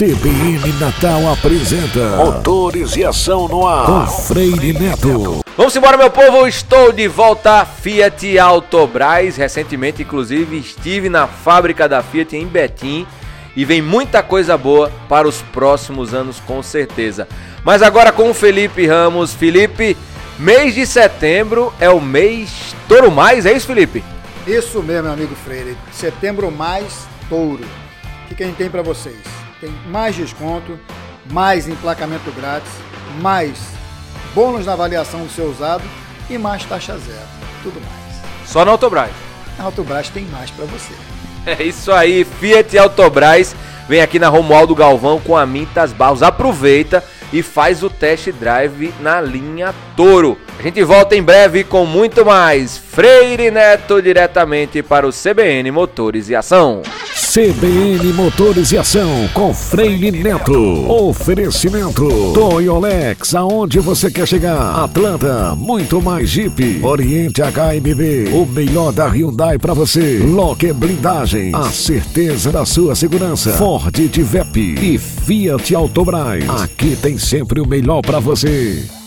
CBN Natal apresenta Motores e Ação no Ar com Freire Neto. Vamos embora, meu povo. Estou de volta Fiat Autobras. Recentemente, inclusive, estive na fábrica da Fiat em Betim e vem muita coisa boa para os próximos anos, com certeza. Mas agora com o Felipe Ramos. Felipe, mês de setembro é o mês Touro Mais, é isso, Felipe? Isso mesmo, meu amigo Freire. Setembro mais touro. O que, que a gente tem para vocês? Tem mais desconto, mais emplacamento grátis, mais bônus na avaliação do seu usado e mais taxa zero. Tudo mais. Só na Autobras. Na Autobras tem mais para você. É isso aí, Fiat Autobras. Vem aqui na Romualdo Galvão com a Mintas Barros. Aproveita e faz o test drive na linha Toro. A gente volta em breve com muito mais. Freire Neto diretamente para o CBN Motores e Ação. CBN Motores e Ação com Freire Neto. Oferecimento Toyolex, aonde você quer chegar? Atlanta, muito mais Jeep. Oriente HMB, o melhor da Hyundai para você. Locker Blindagem, a certeza da sua segurança. Ford Tivep e Fiat Autobras. Aqui tem sempre o melhor para você.